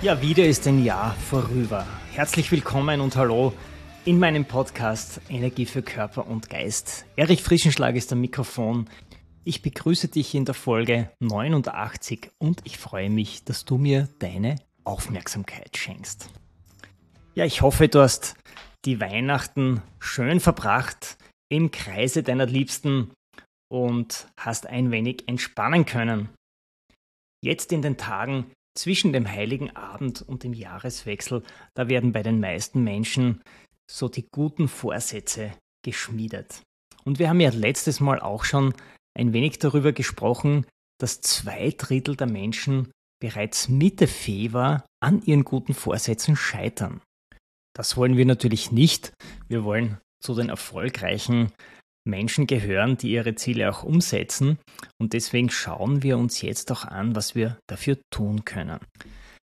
Ja, wieder ist ein Jahr vorüber. Herzlich willkommen und hallo in meinem Podcast Energie für Körper und Geist. Erich Frischenschlag ist am Mikrofon. Ich begrüße dich in der Folge 89 und ich freue mich, dass du mir deine Aufmerksamkeit schenkst. Ja, ich hoffe, du hast die Weihnachten schön verbracht im Kreise deiner Liebsten und hast ein wenig entspannen können. Jetzt in den Tagen zwischen dem heiligen Abend und dem Jahreswechsel, da werden bei den meisten Menschen so die guten Vorsätze geschmiedet. Und wir haben ja letztes Mal auch schon ein wenig darüber gesprochen, dass zwei Drittel der Menschen bereits Mitte Februar an ihren guten Vorsätzen scheitern. Das wollen wir natürlich nicht. Wir wollen zu den erfolgreichen Menschen gehören, die ihre Ziele auch umsetzen. Und deswegen schauen wir uns jetzt auch an, was wir dafür tun können.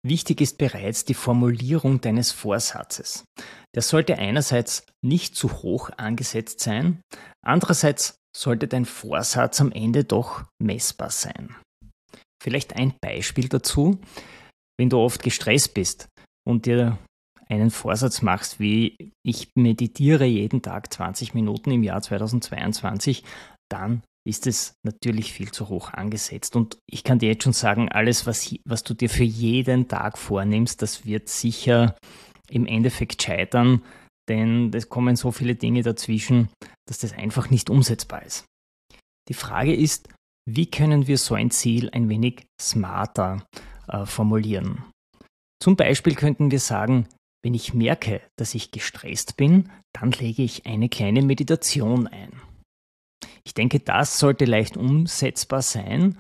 Wichtig ist bereits die Formulierung deines Vorsatzes. Der sollte einerseits nicht zu hoch angesetzt sein, andererseits sollte dein Vorsatz am Ende doch messbar sein. Vielleicht ein Beispiel dazu. Wenn du oft gestresst bist und dir einen Vorsatz machst, wie ich meditiere jeden Tag 20 Minuten im Jahr 2022, dann ist es natürlich viel zu hoch angesetzt. Und ich kann dir jetzt schon sagen, alles, was, was du dir für jeden Tag vornimmst, das wird sicher im Endeffekt scheitern, denn es kommen so viele Dinge dazwischen, dass das einfach nicht umsetzbar ist. Die Frage ist, wie können wir so ein Ziel ein wenig smarter äh, formulieren? Zum Beispiel könnten wir sagen, wenn ich merke, dass ich gestresst bin, dann lege ich eine kleine Meditation ein. Ich denke, das sollte leicht umsetzbar sein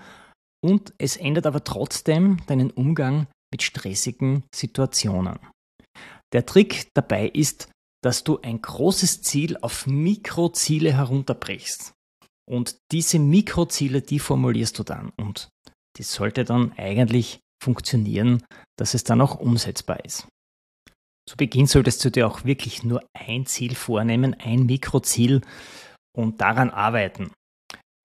und es ändert aber trotzdem deinen Umgang mit stressigen Situationen. Der Trick dabei ist, dass du ein großes Ziel auf Mikroziele herunterbrichst. Und diese Mikroziele, die formulierst du dann. Und das sollte dann eigentlich funktionieren, dass es dann auch umsetzbar ist. Zu Beginn solltest du dir auch wirklich nur ein Ziel vornehmen, ein Mikroziel und daran arbeiten.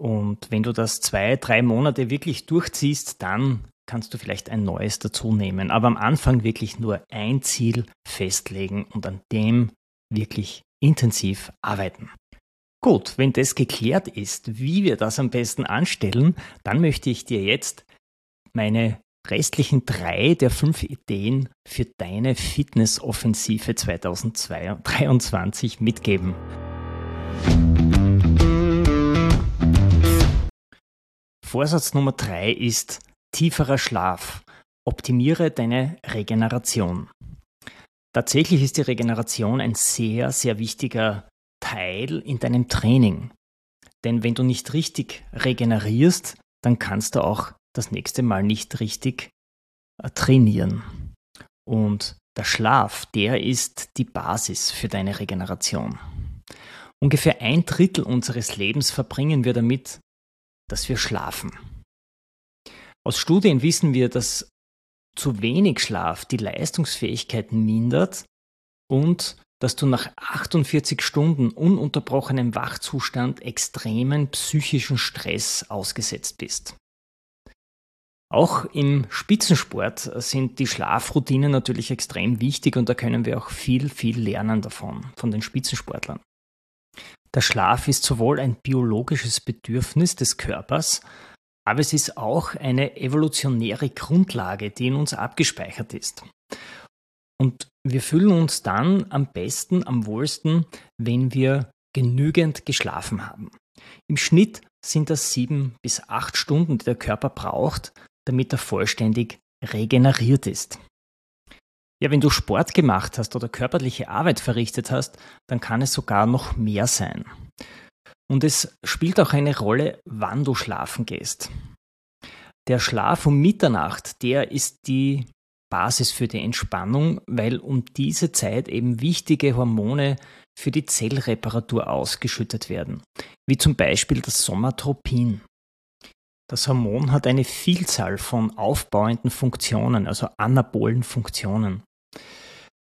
Und wenn du das zwei, drei Monate wirklich durchziehst, dann kannst du vielleicht ein neues dazu nehmen. Aber am Anfang wirklich nur ein Ziel festlegen und an dem wirklich intensiv arbeiten. Gut, wenn das geklärt ist, wie wir das am besten anstellen, dann möchte ich dir jetzt meine restlichen drei der fünf Ideen für deine Fitnessoffensive 2023 mitgeben. Vorsatz Nummer drei ist tieferer Schlaf. Optimiere deine Regeneration. Tatsächlich ist die Regeneration ein sehr, sehr wichtiger Teil in deinem Training. Denn wenn du nicht richtig regenerierst, dann kannst du auch das nächste Mal nicht richtig äh, trainieren. Und der Schlaf, der ist die Basis für deine Regeneration. Ungefähr ein Drittel unseres Lebens verbringen wir damit, dass wir schlafen. Aus Studien wissen wir, dass zu wenig Schlaf die Leistungsfähigkeit mindert und dass du nach 48 Stunden ununterbrochenem Wachzustand extremen psychischen Stress ausgesetzt bist. Auch im Spitzensport sind die Schlafroutinen natürlich extrem wichtig und da können wir auch viel, viel lernen davon, von den Spitzensportlern. Der Schlaf ist sowohl ein biologisches Bedürfnis des Körpers, aber es ist auch eine evolutionäre Grundlage, die in uns abgespeichert ist. Und wir fühlen uns dann am besten, am wohlsten, wenn wir genügend geschlafen haben. Im Schnitt sind das sieben bis acht Stunden, die der Körper braucht, damit er vollständig regeneriert ist. Ja, wenn du Sport gemacht hast oder körperliche Arbeit verrichtet hast, dann kann es sogar noch mehr sein. Und es spielt auch eine Rolle, wann du schlafen gehst. Der Schlaf um Mitternacht, der ist die Basis für die Entspannung, weil um diese Zeit eben wichtige Hormone für die Zellreparatur ausgeschüttet werden, wie zum Beispiel das Somatropin. Das Hormon hat eine Vielzahl von aufbauenden Funktionen, also anabolen Funktionen.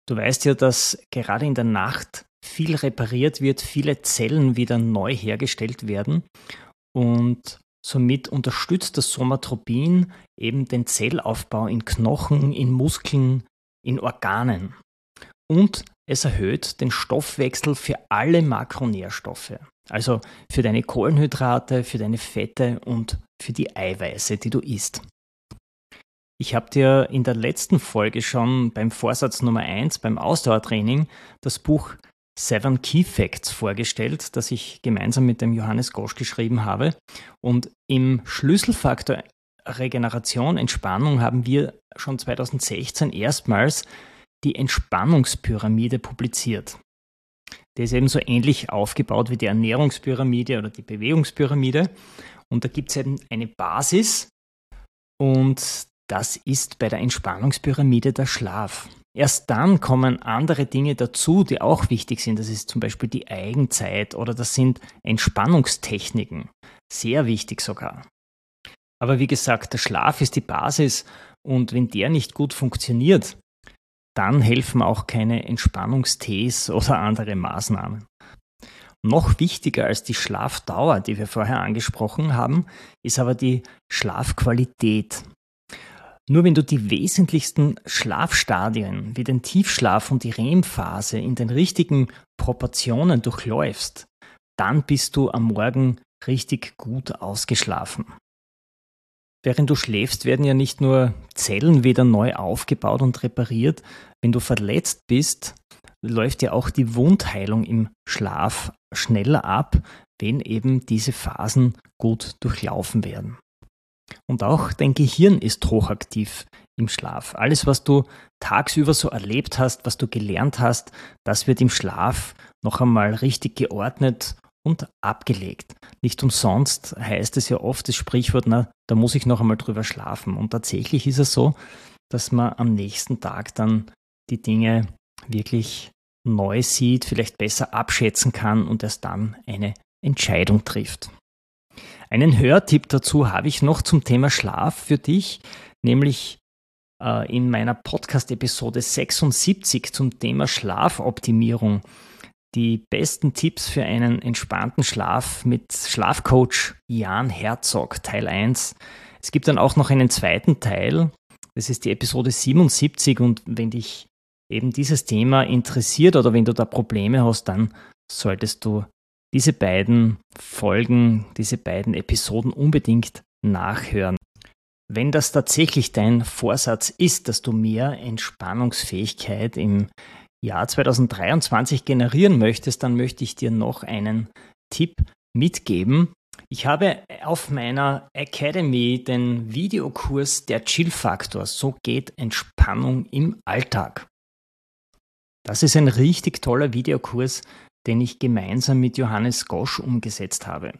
Du weißt ja, dass gerade in der Nacht viel repariert wird, viele Zellen wieder neu hergestellt werden und somit unterstützt das Somatropin eben den Zellaufbau in Knochen, in Muskeln, in Organen. Und es erhöht den Stoffwechsel für alle Makronährstoffe, also für deine Kohlenhydrate, für deine Fette und für die Eiweiße, die du isst. Ich habe dir in der letzten Folge schon beim Vorsatz Nummer 1, beim Ausdauertraining, das Buch Seven Key Facts vorgestellt, das ich gemeinsam mit dem Johannes Gosch geschrieben habe. Und im Schlüsselfaktor Regeneration, Entspannung haben wir schon 2016 erstmals die Entspannungspyramide publiziert. Die ist eben so ähnlich aufgebaut wie die Ernährungspyramide oder die Bewegungspyramide. Und da gibt es eben eine Basis und das ist bei der Entspannungspyramide der Schlaf. Erst dann kommen andere Dinge dazu, die auch wichtig sind. Das ist zum Beispiel die Eigenzeit oder das sind Entspannungstechniken. Sehr wichtig sogar. Aber wie gesagt, der Schlaf ist die Basis und wenn der nicht gut funktioniert, dann helfen auch keine Entspannungstees oder andere Maßnahmen. Noch wichtiger als die Schlafdauer, die wir vorher angesprochen haben, ist aber die Schlafqualität. Nur wenn du die wesentlichsten Schlafstadien wie den Tiefschlaf und die REM-Phase in den richtigen Proportionen durchläufst, dann bist du am Morgen richtig gut ausgeschlafen. Während du schläfst, werden ja nicht nur Zellen wieder neu aufgebaut und repariert. Wenn du verletzt bist, läuft ja auch die Wundheilung im Schlaf schneller ab, wenn eben diese Phasen gut durchlaufen werden. Und auch dein Gehirn ist hochaktiv im Schlaf. Alles, was du tagsüber so erlebt hast, was du gelernt hast, das wird im Schlaf noch einmal richtig geordnet und abgelegt. Nicht umsonst heißt es ja oft das Sprichwort, na, da muss ich noch einmal drüber schlafen. Und tatsächlich ist es so, dass man am nächsten Tag dann die Dinge wirklich neu sieht, vielleicht besser abschätzen kann und erst dann eine Entscheidung trifft. Einen Hörtipp dazu habe ich noch zum Thema Schlaf für dich, nämlich äh, in meiner Podcast-Episode 76 zum Thema Schlafoptimierung die besten Tipps für einen entspannten Schlaf mit Schlafcoach Jan Herzog, Teil 1. Es gibt dann auch noch einen zweiten Teil, das ist die Episode 77 und wenn dich eben dieses Thema interessiert oder wenn du da Probleme hast, dann solltest du diese beiden Folgen, diese beiden Episoden unbedingt nachhören. Wenn das tatsächlich dein Vorsatz ist, dass du mehr Entspannungsfähigkeit im Jahr 2023 generieren möchtest, dann möchte ich dir noch einen Tipp mitgeben. Ich habe auf meiner Academy den Videokurs Der Chill-Faktor. So geht Entspannung im Alltag. Das ist ein richtig toller Videokurs, den ich gemeinsam mit Johannes Gosch umgesetzt habe.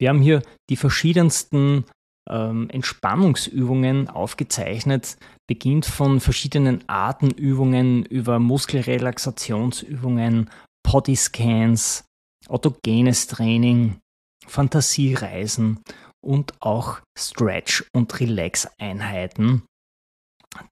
Wir haben hier die verschiedensten ähm, Entspannungsübungen aufgezeichnet, beginnt von verschiedenen Atemübungen über Muskelrelaxationsübungen, Bodyscans, autogenes Training, Fantasiereisen und auch Stretch- und Relax-Einheiten,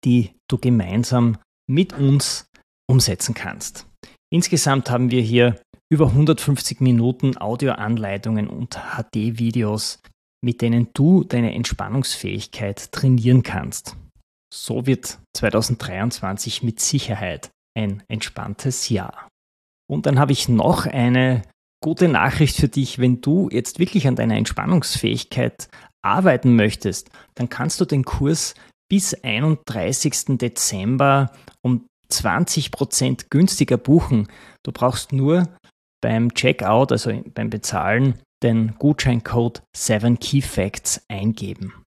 die du gemeinsam mit uns umsetzen kannst. Insgesamt haben wir hier über 150 Minuten Audioanleitungen und HD-Videos mit denen du deine Entspannungsfähigkeit trainieren kannst. So wird 2023 mit Sicherheit ein entspanntes Jahr. Und dann habe ich noch eine gute Nachricht für dich. Wenn du jetzt wirklich an deiner Entspannungsfähigkeit arbeiten möchtest, dann kannst du den Kurs bis 31. Dezember um 20% günstiger buchen. Du brauchst nur beim Checkout, also beim Bezahlen, den Gutscheincode 7 Key Facts eingeben.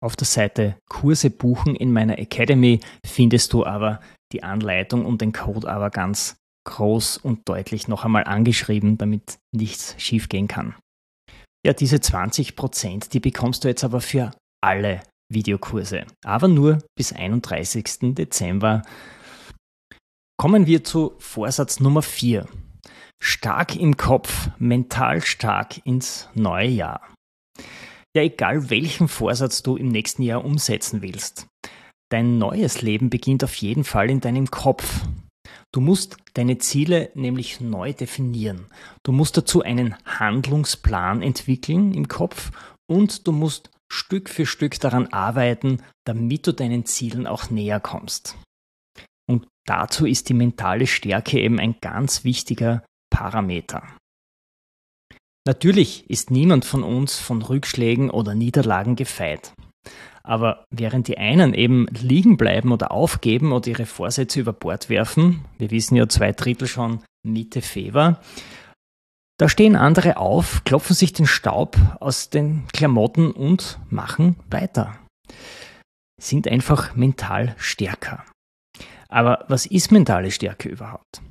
Auf der Seite Kurse buchen in meiner Academy findest du aber die Anleitung und den Code aber ganz groß und deutlich noch einmal angeschrieben, damit nichts schiefgehen kann. Ja, diese 20 Prozent, die bekommst du jetzt aber für alle Videokurse, aber nur bis 31. Dezember. Kommen wir zu Vorsatz Nummer 4. Stark im Kopf, mental stark ins neue Jahr. Ja, egal welchen Vorsatz du im nächsten Jahr umsetzen willst. Dein neues Leben beginnt auf jeden Fall in deinem Kopf. Du musst deine Ziele nämlich neu definieren. Du musst dazu einen Handlungsplan entwickeln im Kopf und du musst Stück für Stück daran arbeiten, damit du deinen Zielen auch näher kommst. Und dazu ist die mentale Stärke eben ein ganz wichtiger Parameter. Natürlich ist niemand von uns von Rückschlägen oder Niederlagen gefeit. Aber während die einen eben liegen bleiben oder aufgeben oder ihre Vorsätze über Bord werfen, wir wissen ja zwei Drittel schon Mitte Februar, da stehen andere auf, klopfen sich den Staub aus den Klamotten und machen weiter. Sind einfach mental stärker. Aber was ist mentale Stärke überhaupt?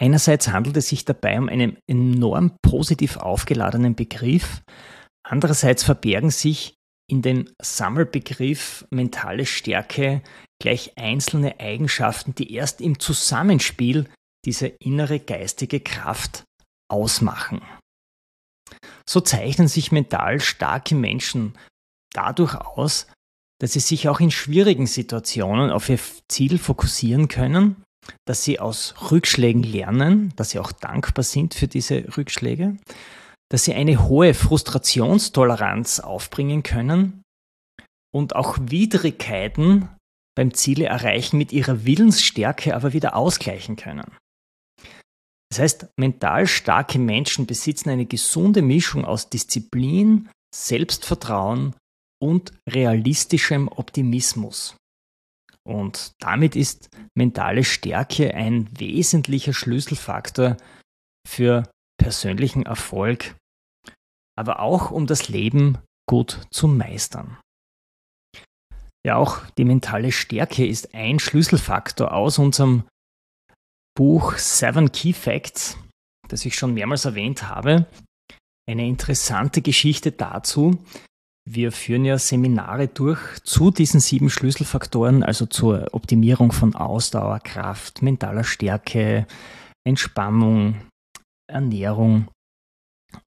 Einerseits handelt es sich dabei um einen enorm positiv aufgeladenen Begriff, andererseits verbergen sich in den Sammelbegriff mentale Stärke gleich einzelne Eigenschaften, die erst im Zusammenspiel diese innere geistige Kraft ausmachen. So zeichnen sich mental starke Menschen dadurch aus, dass sie sich auch in schwierigen Situationen auf ihr Ziel fokussieren können, dass sie aus Rückschlägen lernen, dass sie auch dankbar sind für diese Rückschläge, dass sie eine hohe Frustrationstoleranz aufbringen können und auch Widrigkeiten beim Ziele erreichen mit ihrer Willensstärke aber wieder ausgleichen können. Das heißt, mental starke Menschen besitzen eine gesunde Mischung aus Disziplin, Selbstvertrauen und realistischem Optimismus. Und damit ist mentale Stärke ein wesentlicher Schlüsselfaktor für persönlichen Erfolg, aber auch um das Leben gut zu meistern. Ja, auch die mentale Stärke ist ein Schlüsselfaktor aus unserem Buch Seven Key Facts, das ich schon mehrmals erwähnt habe. Eine interessante Geschichte dazu. Wir führen ja Seminare durch zu diesen sieben Schlüsselfaktoren, also zur Optimierung von Ausdauer, Kraft, mentaler Stärke, Entspannung, Ernährung.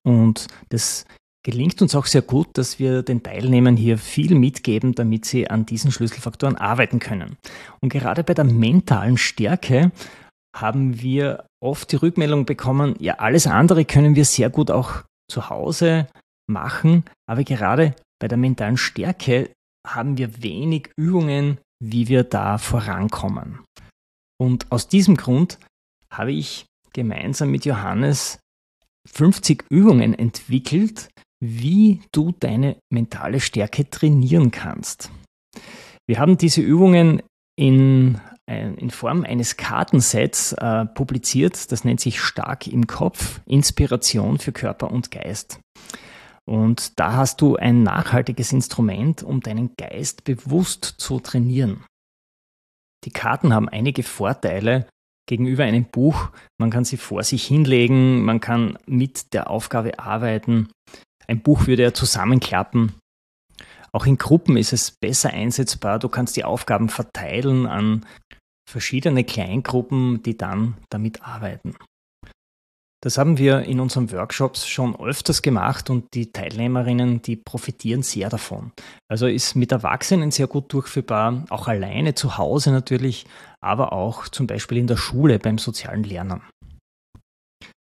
Und das gelingt uns auch sehr gut, dass wir den Teilnehmern hier viel mitgeben, damit sie an diesen Schlüsselfaktoren arbeiten können. Und gerade bei der mentalen Stärke haben wir oft die Rückmeldung bekommen, ja, alles andere können wir sehr gut auch zu Hause machen, aber gerade bei der mentalen Stärke haben wir wenig Übungen, wie wir da vorankommen. Und aus diesem Grund habe ich gemeinsam mit Johannes 50 Übungen entwickelt, wie du deine mentale Stärke trainieren kannst. Wir haben diese Übungen in, in Form eines Kartensets äh, publiziert, das nennt sich Stark im Kopf, Inspiration für Körper und Geist. Und da hast du ein nachhaltiges Instrument, um deinen Geist bewusst zu trainieren. Die Karten haben einige Vorteile gegenüber einem Buch. Man kann sie vor sich hinlegen, man kann mit der Aufgabe arbeiten. Ein Buch würde ja zusammenklappen. Auch in Gruppen ist es besser einsetzbar. Du kannst die Aufgaben verteilen an verschiedene Kleingruppen, die dann damit arbeiten. Das haben wir in unseren Workshops schon öfters gemacht und die Teilnehmerinnen, die profitieren sehr davon. Also ist mit Erwachsenen sehr gut durchführbar, auch alleine zu Hause natürlich, aber auch zum Beispiel in der Schule beim sozialen Lernen.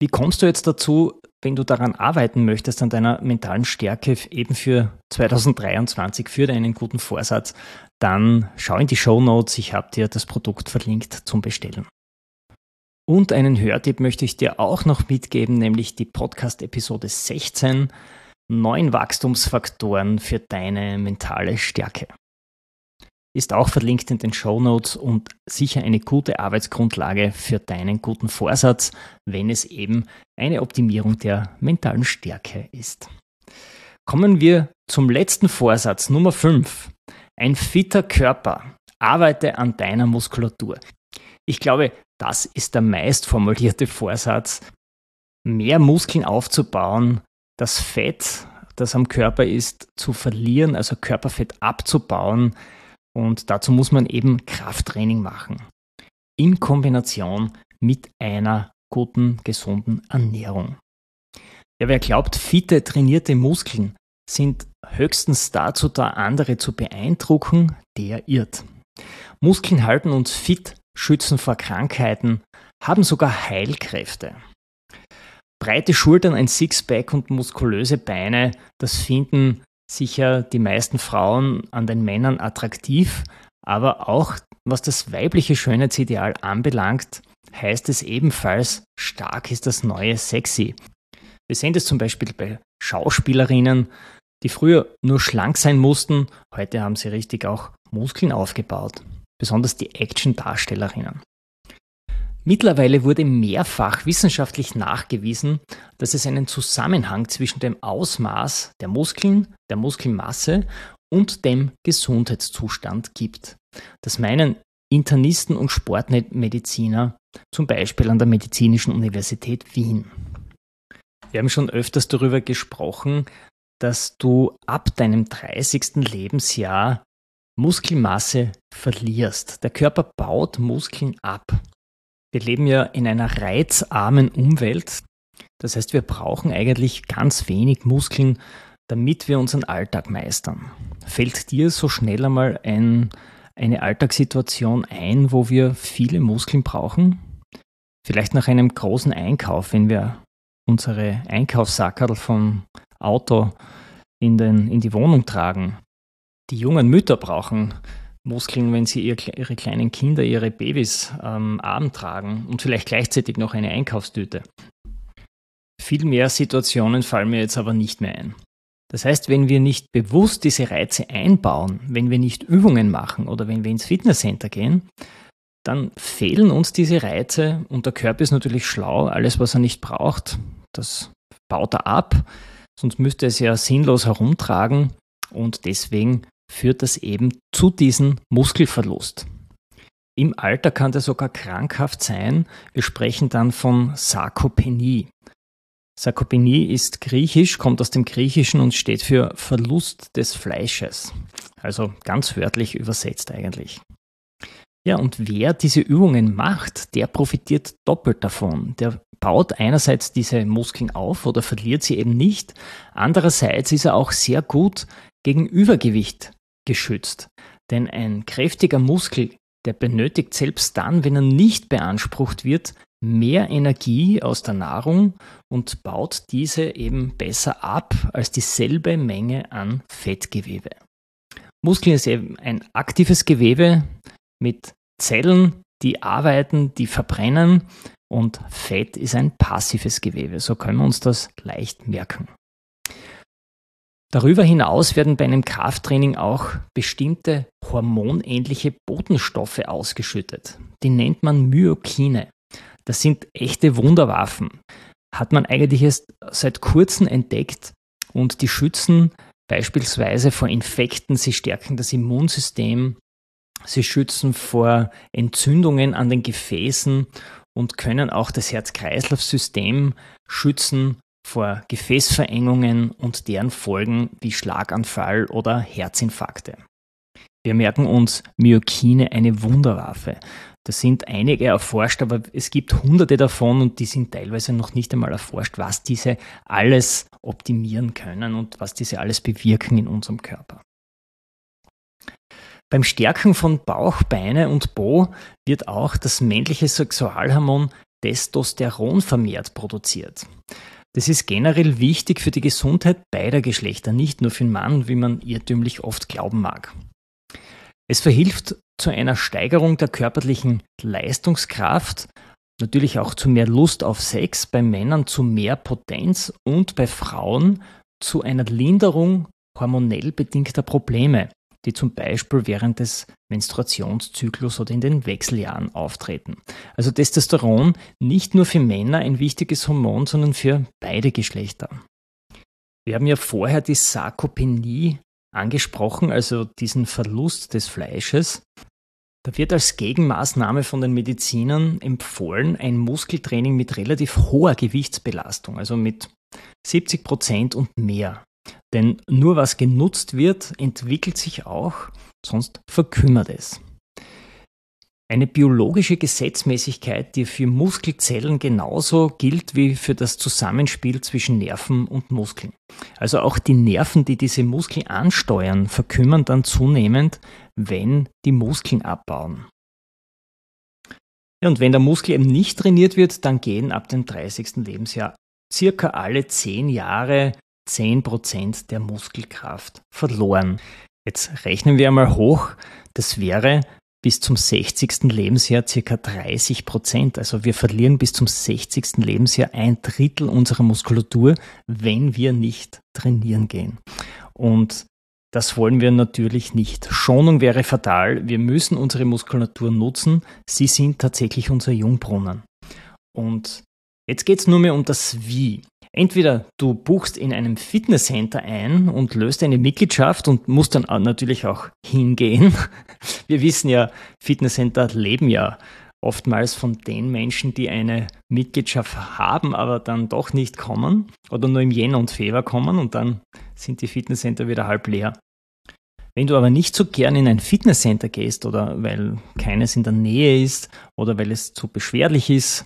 Wie kommst du jetzt dazu, wenn du daran arbeiten möchtest, an deiner mentalen Stärke eben für 2023, für deinen guten Vorsatz, dann schau in die Show Notes. Ich habe dir das Produkt verlinkt zum Bestellen. Und einen Hörtipp möchte ich dir auch noch mitgeben, nämlich die Podcast-Episode 16, neun Wachstumsfaktoren für deine mentale Stärke. Ist auch verlinkt in den Show Notes und sicher eine gute Arbeitsgrundlage für deinen guten Vorsatz, wenn es eben eine Optimierung der mentalen Stärke ist. Kommen wir zum letzten Vorsatz, Nummer 5. Ein fitter Körper. Arbeite an deiner Muskulatur. Ich glaube, das ist der meist formulierte Vorsatz, mehr Muskeln aufzubauen, das Fett, das am Körper ist, zu verlieren, also Körperfett abzubauen. Und dazu muss man eben Krafttraining machen. In Kombination mit einer guten, gesunden Ernährung. Ja, wer glaubt, fitte, trainierte Muskeln sind höchstens dazu da, andere zu beeindrucken, der irrt. Muskeln halten uns fit, schützen vor Krankheiten, haben sogar Heilkräfte. Breite Schultern, ein Sixpack und muskulöse Beine, das finden sicher die meisten Frauen an den Männern attraktiv, aber auch was das weibliche Schönheitsideal anbelangt, heißt es ebenfalls, stark ist das neue Sexy. Wir sehen das zum Beispiel bei Schauspielerinnen, die früher nur schlank sein mussten, heute haben sie richtig auch Muskeln aufgebaut, besonders die Action-Darstellerinnen. Mittlerweile wurde mehrfach wissenschaftlich nachgewiesen, dass es einen Zusammenhang zwischen dem Ausmaß der Muskeln, der Muskelmasse und dem Gesundheitszustand gibt. Das meinen Internisten und Sportmediziner zum Beispiel an der Medizinischen Universität Wien. Wir haben schon öfters darüber gesprochen, dass du ab deinem 30. Lebensjahr Muskelmasse verlierst. Der Körper baut Muskeln ab. Wir leben ja in einer reizarmen Umwelt. Das heißt, wir brauchen eigentlich ganz wenig Muskeln, damit wir unseren Alltag meistern. Fällt dir so schnell einmal ein, eine Alltagssituation ein, wo wir viele Muskeln brauchen? Vielleicht nach einem großen Einkauf, wenn wir unsere Einkaufssackerl vom Auto in, den, in die Wohnung tragen. Die jungen Mütter brauchen Muskeln, wenn sie ihr, ihre kleinen Kinder, ihre Babys am Arm tragen und vielleicht gleichzeitig noch eine Einkaufstüte. Viel mehr Situationen fallen mir jetzt aber nicht mehr ein. Das heißt, wenn wir nicht bewusst diese Reize einbauen, wenn wir nicht Übungen machen oder wenn wir ins Fitnesscenter gehen, dann fehlen uns diese Reize und der Körper ist natürlich schlau. Alles, was er nicht braucht, das baut er ab. Sonst müsste es ja sinnlos herumtragen und deswegen führt das eben zu diesem Muskelverlust. Im Alter kann der sogar krankhaft sein. Wir sprechen dann von Sarkopenie. Sarkopenie ist griechisch, kommt aus dem Griechischen und steht für Verlust des Fleisches. Also ganz wörtlich übersetzt eigentlich. Ja, und wer diese Übungen macht, der profitiert doppelt davon. Der baut einerseits diese Muskeln auf oder verliert sie eben nicht. Andererseits ist er auch sehr gut gegen Übergewicht geschützt. Denn ein kräftiger Muskel, der benötigt selbst dann, wenn er nicht beansprucht wird, mehr Energie aus der Nahrung und baut diese eben besser ab als dieselbe Menge an Fettgewebe. Muskel ist eben ein aktives Gewebe mit Zellen, die arbeiten, die verbrennen und Fett ist ein passives Gewebe. So können wir uns das leicht merken. Darüber hinaus werden bei einem Krafttraining auch bestimmte hormonähnliche Botenstoffe ausgeschüttet. Die nennt man Myokine. Das sind echte Wunderwaffen. Hat man eigentlich erst seit kurzem entdeckt und die schützen beispielsweise vor Infekten, sie stärken das Immunsystem, sie schützen vor Entzündungen an den Gefäßen und können auch das Herz-Kreislauf-System schützen vor Gefäßverengungen und deren Folgen wie Schlaganfall oder Herzinfarkte. Wir merken uns Myokine eine Wunderwaffe. Da sind einige erforscht, aber es gibt hunderte davon und die sind teilweise noch nicht einmal erforscht, was diese alles optimieren können und was diese alles bewirken in unserem Körper. Beim Stärken von Bauch, Beine und Po wird auch das männliche Sexualhormon Testosteron vermehrt produziert. Das ist generell wichtig für die Gesundheit beider Geschlechter, nicht nur für den Mann, wie man irrtümlich oft glauben mag. Es verhilft zu einer Steigerung der körperlichen Leistungskraft, natürlich auch zu mehr Lust auf Sex, bei Männern zu mehr Potenz und bei Frauen zu einer Linderung hormonell bedingter Probleme, die zum Beispiel während des Menstruationszyklus oder in den Wechseljahren auftreten. Also Testosteron nicht nur für Männer ein wichtiges Hormon, sondern für beide Geschlechter. Wir haben ja vorher die Sarkopenie angesprochen, also diesen Verlust des Fleisches. Da wird als Gegenmaßnahme von den Medizinern empfohlen, ein Muskeltraining mit relativ hoher Gewichtsbelastung, also mit 70 Prozent und mehr. Denn nur was genutzt wird, entwickelt sich auch, sonst verkümmert es. Eine biologische Gesetzmäßigkeit, die für Muskelzellen genauso gilt wie für das Zusammenspiel zwischen Nerven und Muskeln. Also auch die Nerven, die diese Muskeln ansteuern, verkümmern dann zunehmend, wenn die Muskeln abbauen. Und wenn der Muskel eben nicht trainiert wird, dann gehen ab dem 30. Lebensjahr circa alle 10 Jahre 10% der Muskelkraft verloren. Jetzt rechnen wir einmal hoch, das wäre bis zum 60. Lebensjahr circa 30 Prozent. Also wir verlieren bis zum 60. Lebensjahr ein Drittel unserer Muskulatur, wenn wir nicht trainieren gehen. Und das wollen wir natürlich nicht. Schonung wäre fatal. Wir müssen unsere Muskulatur nutzen. Sie sind tatsächlich unser Jungbrunnen. Und jetzt geht es nur mehr um das Wie. Entweder du buchst in einem Fitnesscenter ein und löst eine Mitgliedschaft und musst dann natürlich auch hingehen. Wir wissen ja, Fitnesscenter leben ja oftmals von den Menschen, die eine Mitgliedschaft haben, aber dann doch nicht kommen oder nur im Jänner und Februar kommen und dann sind die Fitnesscenter wieder halb leer. Wenn du aber nicht so gern in ein Fitnesscenter gehst oder weil keines in der Nähe ist oder weil es zu beschwerlich ist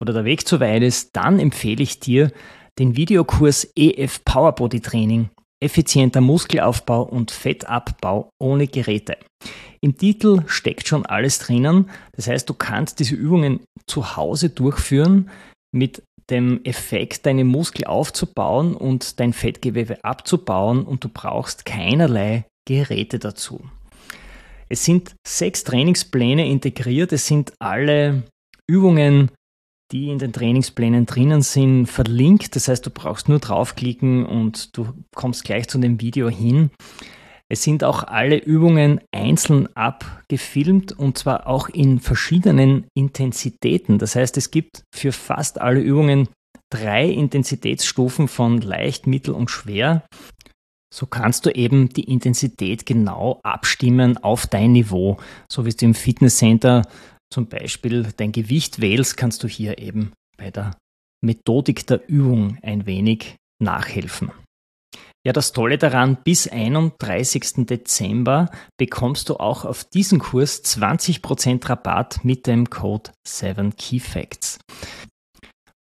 oder der Weg zu weit ist, dann empfehle ich dir, den Videokurs EF Power Body Training, effizienter Muskelaufbau und Fettabbau ohne Geräte. Im Titel steckt schon alles drinnen. Das heißt, du kannst diese Übungen zu Hause durchführen mit dem Effekt, deine Muskel aufzubauen und dein Fettgewebe abzubauen und du brauchst keinerlei Geräte dazu. Es sind sechs Trainingspläne integriert. Es sind alle Übungen die in den Trainingsplänen drinnen sind, verlinkt. Das heißt, du brauchst nur draufklicken und du kommst gleich zu dem Video hin. Es sind auch alle Übungen einzeln abgefilmt und zwar auch in verschiedenen Intensitäten. Das heißt, es gibt für fast alle Übungen drei Intensitätsstufen von leicht, mittel und schwer. So kannst du eben die Intensität genau abstimmen auf dein Niveau, so wie es du im Fitnesscenter zum Beispiel dein Gewicht wählst, kannst du hier eben bei der Methodik der Übung ein wenig nachhelfen. Ja, das Tolle daran, bis 31. Dezember bekommst du auch auf diesen Kurs 20% Rabatt mit dem Code 7KeyFacts.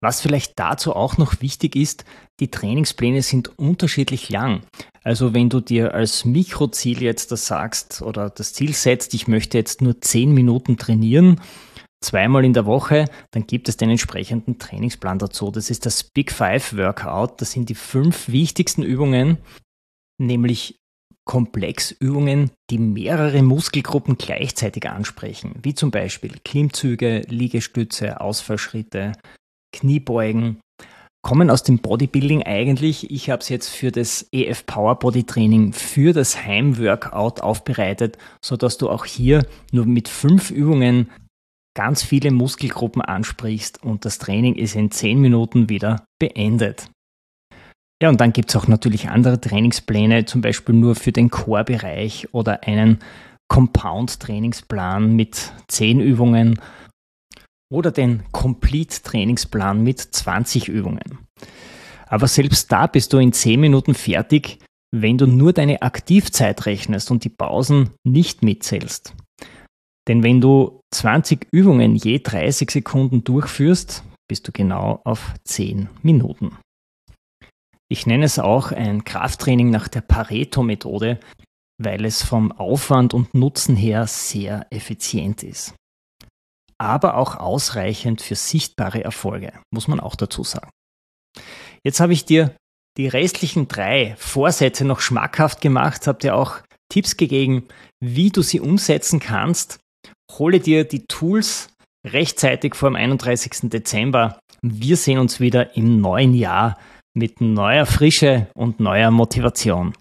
Was vielleicht dazu auch noch wichtig ist, die Trainingspläne sind unterschiedlich lang. Also wenn du dir als Mikroziel jetzt das sagst oder das Ziel setzt, ich möchte jetzt nur 10 Minuten trainieren, zweimal in der Woche, dann gibt es den entsprechenden Trainingsplan dazu. Das ist das Big Five Workout. Das sind die fünf wichtigsten Übungen, nämlich Komplexübungen, die mehrere Muskelgruppen gleichzeitig ansprechen, wie zum Beispiel Klimmzüge, Liegestütze, Ausfallschritte, Kniebeugen, kommen aus dem Bodybuilding eigentlich. Ich habe es jetzt für das EF Power Body Training für das Heimworkout aufbereitet, sodass du auch hier nur mit fünf Übungen ganz viele Muskelgruppen ansprichst und das Training ist in zehn Minuten wieder beendet. Ja, und dann gibt es auch natürlich andere Trainingspläne, zum Beispiel nur für den Core-Bereich oder einen Compound-Trainingsplan mit zehn Übungen oder den Complete-Trainingsplan mit 20 Übungen. Aber selbst da bist du in 10 Minuten fertig, wenn du nur deine Aktivzeit rechnest und die Pausen nicht mitzählst. Denn wenn du 20 Übungen je 30 Sekunden durchführst, bist du genau auf 10 Minuten. Ich nenne es auch ein Krafttraining nach der Pareto-Methode, weil es vom Aufwand und Nutzen her sehr effizient ist aber auch ausreichend für sichtbare Erfolge, muss man auch dazu sagen. Jetzt habe ich dir die restlichen drei Vorsätze noch schmackhaft gemacht, habe dir auch Tipps gegeben, wie du sie umsetzen kannst. Hole dir die Tools rechtzeitig vor dem 31. Dezember. Wir sehen uns wieder im neuen Jahr mit neuer Frische und neuer Motivation.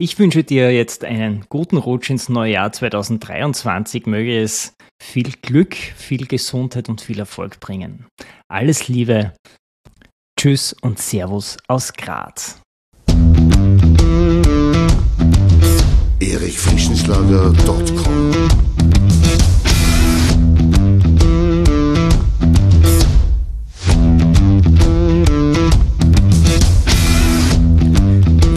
Ich wünsche dir jetzt einen guten Rutsch ins neue Jahr 2023. Möge es viel Glück, viel Gesundheit und viel Erfolg bringen. Alles Liebe. Tschüss und Servus aus Graz. erichfrischenschlager.com